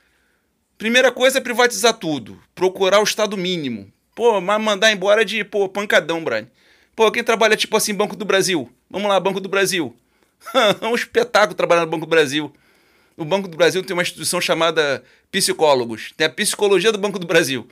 S4: Primeira coisa é privatizar tudo, procurar o estado mínimo. Pô, mas mandar embora de, pô, pancadão, Brian. Pô, quem trabalha tipo assim, Banco do Brasil? Vamos lá, Banco do Brasil. é um espetáculo trabalhar no Banco do Brasil. O Banco do Brasil tem uma instituição chamada Psicólogos. Tem a Psicologia do Banco do Brasil.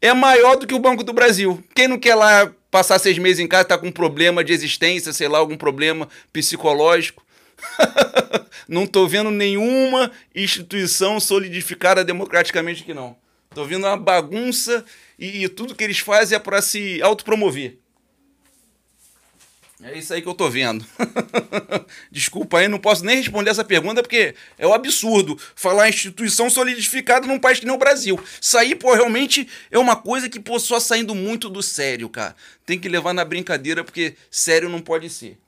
S4: É maior do que o Banco do Brasil. Quem não quer lá passar seis meses em casa, tá com um problema de existência, sei lá, algum problema psicológico. não tô vendo nenhuma instituição solidificada democraticamente aqui, não. Tô vendo uma bagunça e, e tudo que eles fazem é para se autopromover. É isso aí que eu tô vendo. Desculpa aí, não posso nem responder essa pergunta porque é um absurdo falar instituição solidificada num país que nem o Brasil. Isso aí, pô, realmente é uma coisa que, pô, só saindo muito do sério, cara. Tem que levar na brincadeira porque sério não pode ser.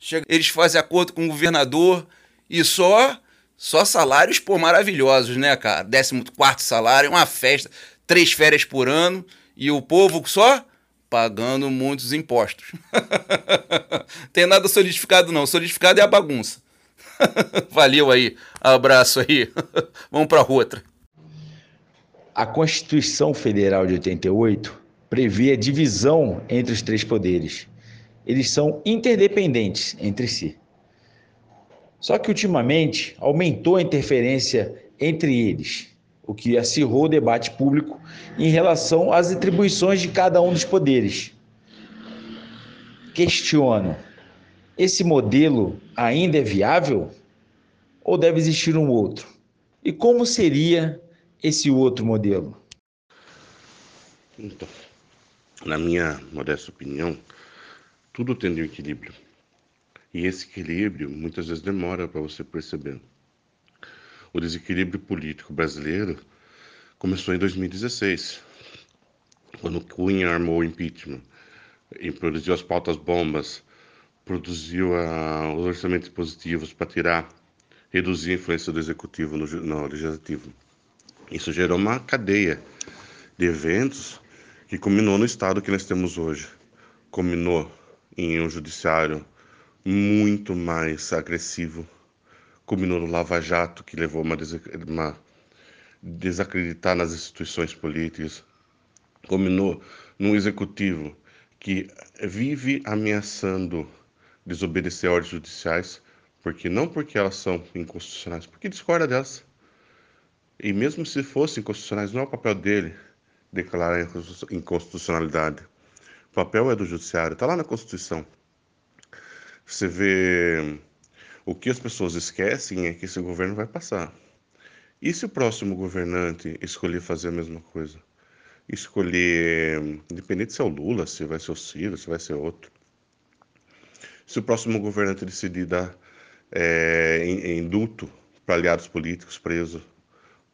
S4: Chega, eles fazem acordo com o governador e só só salários, pô, maravilhosos, né, cara? 14 quarto salário, uma festa, três férias por ano e o povo só pagando muitos impostos. Tem nada solidificado não, solidificado é a bagunça. Valeu aí, abraço aí. Vamos para outra.
S5: A Constituição Federal de 88 prevê a divisão entre os três poderes. Eles são interdependentes entre si. Só que ultimamente aumentou a interferência entre eles o que acirrou o debate público em relação às atribuições de cada um dos poderes. Questiono: esse modelo ainda é viável ou deve existir um outro? E como seria esse outro modelo?
S3: Então, na minha modesta opinião, tudo tem um equilíbrio. E esse equilíbrio muitas vezes demora para você perceber. O desequilíbrio político brasileiro começou em 2016, quando Cunha armou o impeachment e produziu as pautas bombas, produziu uh, os orçamentos positivos para tirar, reduzir a influência do executivo no, no legislativo. Isso gerou uma cadeia de eventos que culminou no estado que nós temos hoje. Culminou em um judiciário muito mais agressivo, culminou no Lava Jato, que levou uma, uma desacreditar nas instituições políticas, culminou num executivo que vive ameaçando desobedecer ordens judiciais, porque não porque elas são inconstitucionais, porque discorda delas. E mesmo se fossem inconstitucionais, não é o papel dele declarar inconstitucionalidade. O papel é do judiciário, está lá na Constituição. Você vê o que as pessoas esquecem é que esse governo vai passar. E se o próximo governante escolher fazer a mesma coisa? Escolher, independente se é o Lula, se vai ser o Ciro, se vai ser outro. Se o próximo governante decidir dar é, indulto para aliados políticos presos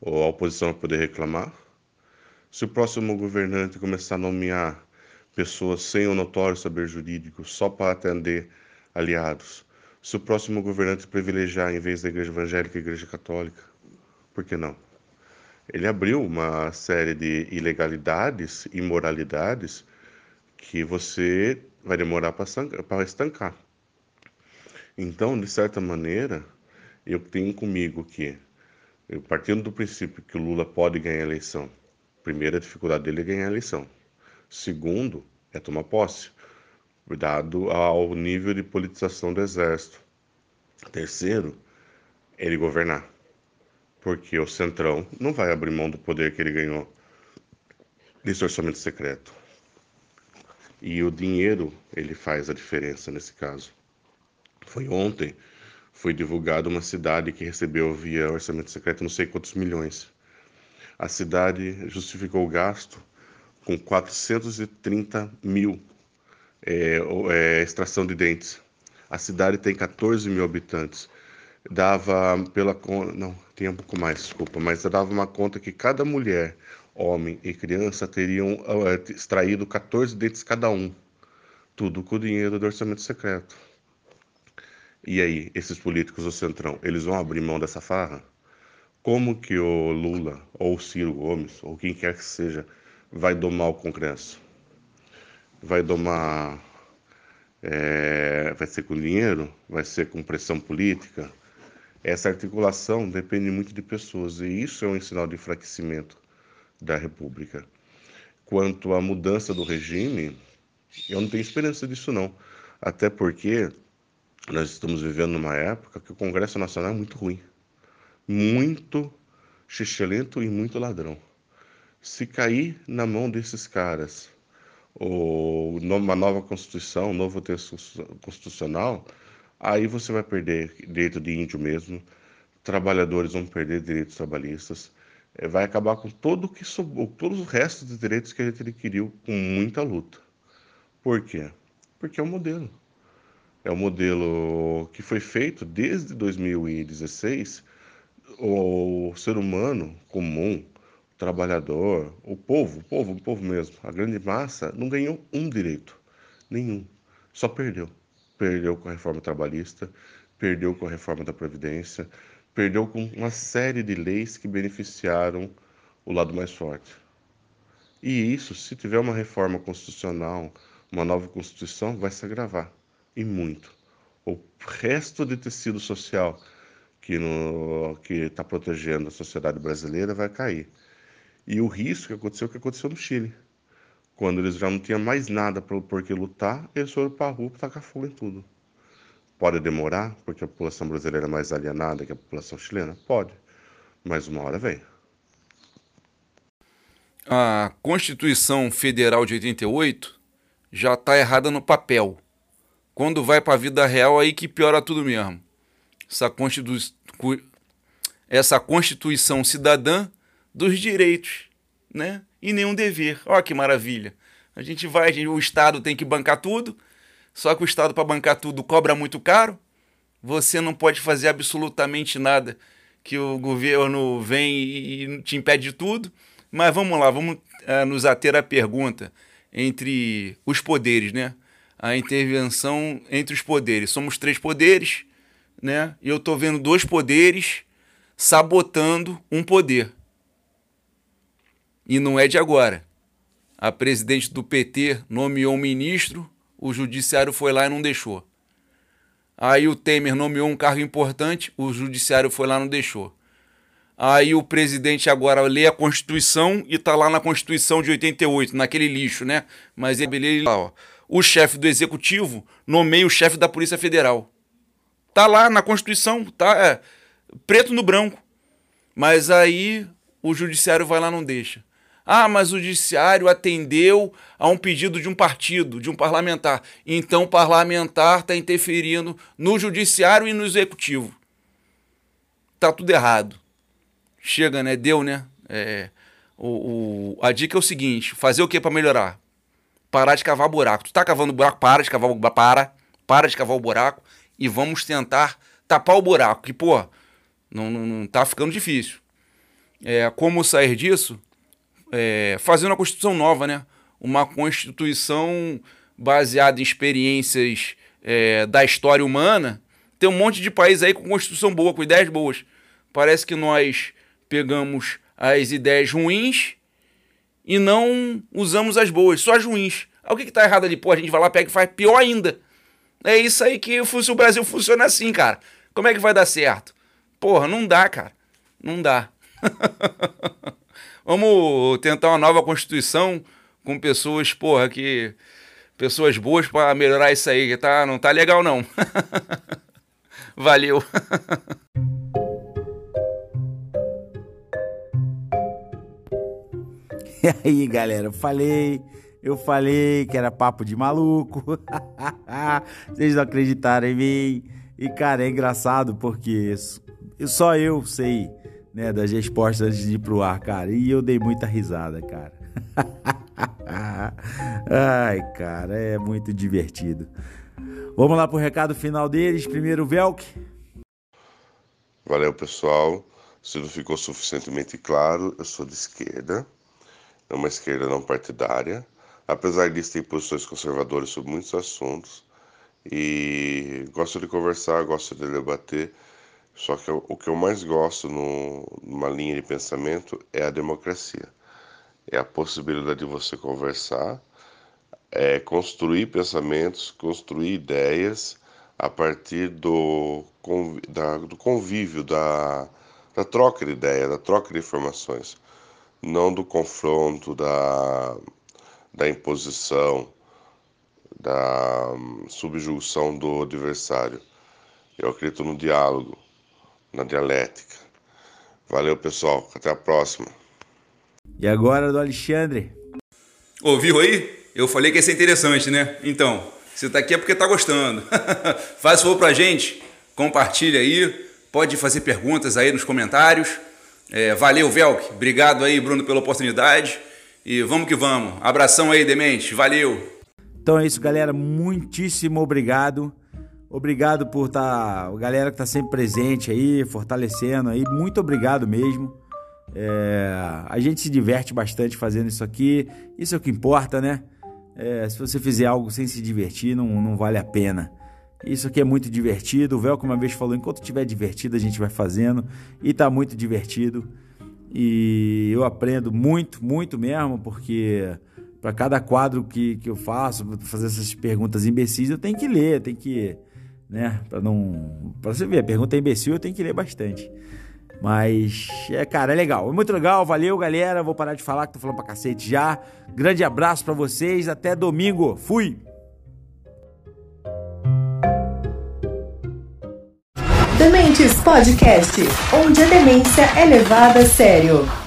S3: ou a oposição poder reclamar, se o próximo governante começar a nomear pessoas sem o notório saber jurídico só para atender aliados, se o próximo governante privilegiar, em vez da igreja evangélica, a igreja católica, por que não? Ele abriu uma série de ilegalidades, imoralidades, que você vai demorar para estancar. Então, de certa maneira, eu tenho comigo que, partindo do princípio que o Lula pode ganhar a eleição, primeira dificuldade dele é ganhar a eleição. Segundo, é tomar posse, dado ao nível de politização do Exército. Terceiro, ele governar. Porque o Centrão não vai abrir mão do poder que ele ganhou nesse orçamento secreto. E o dinheiro, ele faz a diferença nesse caso. Foi ontem, foi divulgada uma cidade que recebeu via orçamento secreto não sei quantos milhões. A cidade justificou o gasto com 430 mil é, é, extração de dentes. A cidade tem 14 mil habitantes. Dava pela não tem um pouco mais, desculpa, mas dava uma conta que cada mulher, homem e criança teriam uh, extraído 14 dentes cada um, tudo com o dinheiro do orçamento secreto. E aí, esses políticos do Centrão, eles vão abrir mão dessa farra? Como que o Lula, ou o Ciro Gomes, ou quem quer que seja, vai domar o Congresso? Vai domar. É, vai ser com dinheiro? Vai ser com pressão política? Essa articulação depende muito de pessoas, e isso é um sinal de enfraquecimento da República. Quanto à mudança do regime, eu não tenho esperança disso, não. Até porque nós estamos vivendo numa época que o Congresso Nacional é muito ruim, muito xixelento e muito ladrão. Se cair na mão desses caras ou uma nova Constituição, um novo texto constitucional, aí você vai perder direito de índio mesmo, trabalhadores vão perder direitos trabalhistas, eh, vai acabar com todo que sobrou, todos os restos de direitos que a gente adquiriu com muita luta. Por quê? Porque é o modelo. É um modelo que foi feito desde 2016. O ser humano comum, trabalhador, o povo, o povo, o povo mesmo, a grande massa, não ganhou um direito, nenhum. Só perdeu. Perdeu com a reforma trabalhista, perdeu com a reforma da Previdência, perdeu com uma série de leis que beneficiaram o lado mais forte. E isso, se tiver uma reforma constitucional, uma nova Constituição, vai se agravar e muito. O resto de tecido social que está protegendo a sociedade brasileira vai cair. E o risco que aconteceu, que aconteceu no Chile. Quando eles já não tinham mais nada por que lutar, eles foram para a rua para tacar fogo em tudo. Pode demorar, porque a população brasileira é mais alienada que a população chilena? Pode. Mas uma hora vem.
S4: A Constituição Federal de 88 já está errada no papel. Quando vai para a vida real, aí que piora tudo mesmo. Essa, Constitu... Essa Constituição cidadã dos direitos, né? E nenhum dever. Olha que maravilha. A gente vai, o Estado tem que bancar tudo, só que o Estado, para bancar tudo, cobra muito caro. Você não pode fazer absolutamente nada que o governo vem e te impede de tudo. Mas vamos lá, vamos uh, nos ater à pergunta entre os poderes, né? a intervenção entre os poderes. Somos três poderes, né? E eu estou vendo dois poderes sabotando um poder. E não é de agora. A presidente do PT nomeou um ministro, o judiciário foi lá e não deixou. Aí o Temer nomeou um cargo importante, o judiciário foi lá e não deixou. Aí o presidente agora lê a Constituição e tá lá na Constituição de 88, naquele lixo, né? Mas ele lá, ó o chefe do executivo nomeia o chefe da Polícia Federal. Tá lá na Constituição, tá é, preto no branco. Mas aí o judiciário vai lá não deixa. Ah, mas o judiciário atendeu a um pedido de um partido, de um parlamentar. Então o parlamentar está interferindo no judiciário e no executivo. Tá tudo errado. Chega, né? Deu, né? É, o, o, a dica é o seguinte: fazer o que para melhorar? parar de cavar buraco. Tu tá cavando buraco, para de cavar o para, para de cavar o buraco e vamos tentar tapar o buraco, que, pô, não, não, não tá ficando difícil. É, como sair disso? É, fazendo uma Constituição nova, né? Uma Constituição baseada em experiências é, da história humana. Tem um monte de país aí com Constituição boa, com ideias boas. Parece que nós pegamos as ideias ruins e não usamos as boas, só as ruins. Aí o que está errado ali? Pô, a gente vai lá, pega e faz pior ainda. É isso aí que o Brasil funciona assim, cara. Como é que vai dar certo? Porra, não dá, cara. Não dá. Vamos tentar uma nova constituição com pessoas, porra, que pessoas boas para melhorar isso aí, que tá, não tá legal não. Valeu.
S2: E aí, galera, eu falei, eu falei que era papo de maluco. Vocês não acreditaram em mim. E, cara, é engraçado porque só eu sei, né, das respostas de ir pro ar, cara. E eu dei muita risada, cara. Ai, cara, é muito divertido. Vamos lá pro recado final deles. Primeiro, Velk.
S6: Valeu, pessoal. Se não ficou suficientemente claro, eu sou de esquerda. É uma esquerda não partidária. Apesar disso, tem posições conservadoras sobre muitos assuntos. E gosto de conversar, gosto de debater. Só que o que eu mais gosto no, numa linha de pensamento é a democracia é a possibilidade de você conversar, é construir pensamentos, construir ideias a partir do, da, do convívio, da, da troca de ideias, da troca de informações, não do confronto, da, da imposição, da subjugação do adversário. Eu acredito no diálogo, na dialética. Valeu, pessoal. Até a próxima.
S2: E agora do Alexandre.
S4: Ouviu aí? Eu falei que ia ser interessante, né? Então, você tá aqui é porque tá gostando. Faz favor pra gente, compartilha aí, pode fazer perguntas aí nos comentários. É, valeu, Velk. Obrigado aí, Bruno, pela oportunidade. E vamos que vamos. Abração aí, Demente. Valeu.
S2: Então é isso, galera. Muitíssimo obrigado. Obrigado por estar. Tá, galera que tá sempre presente aí, fortalecendo aí. Muito obrigado mesmo. É, a gente se diverte bastante fazendo isso aqui, isso é o que importa, né? É, se você fizer algo sem se divertir, não, não vale a pena. Isso aqui é muito divertido. O Velco uma vez falou: enquanto estiver divertido, a gente vai fazendo. E tá muito divertido. E eu aprendo muito, muito mesmo, porque para cada quadro que, que eu faço, fazer essas perguntas imbecis, eu tenho que ler, tenho que. Né? Para não. Para você ver, a pergunta é imbecil, eu tenho que ler bastante. Mas, é, cara, é legal. É muito legal. Valeu, galera. Vou parar de falar que tô falando pra cacete já. Grande abraço para vocês. Até domingo. Fui!
S1: Dementes Podcast, onde a demência é levada a sério.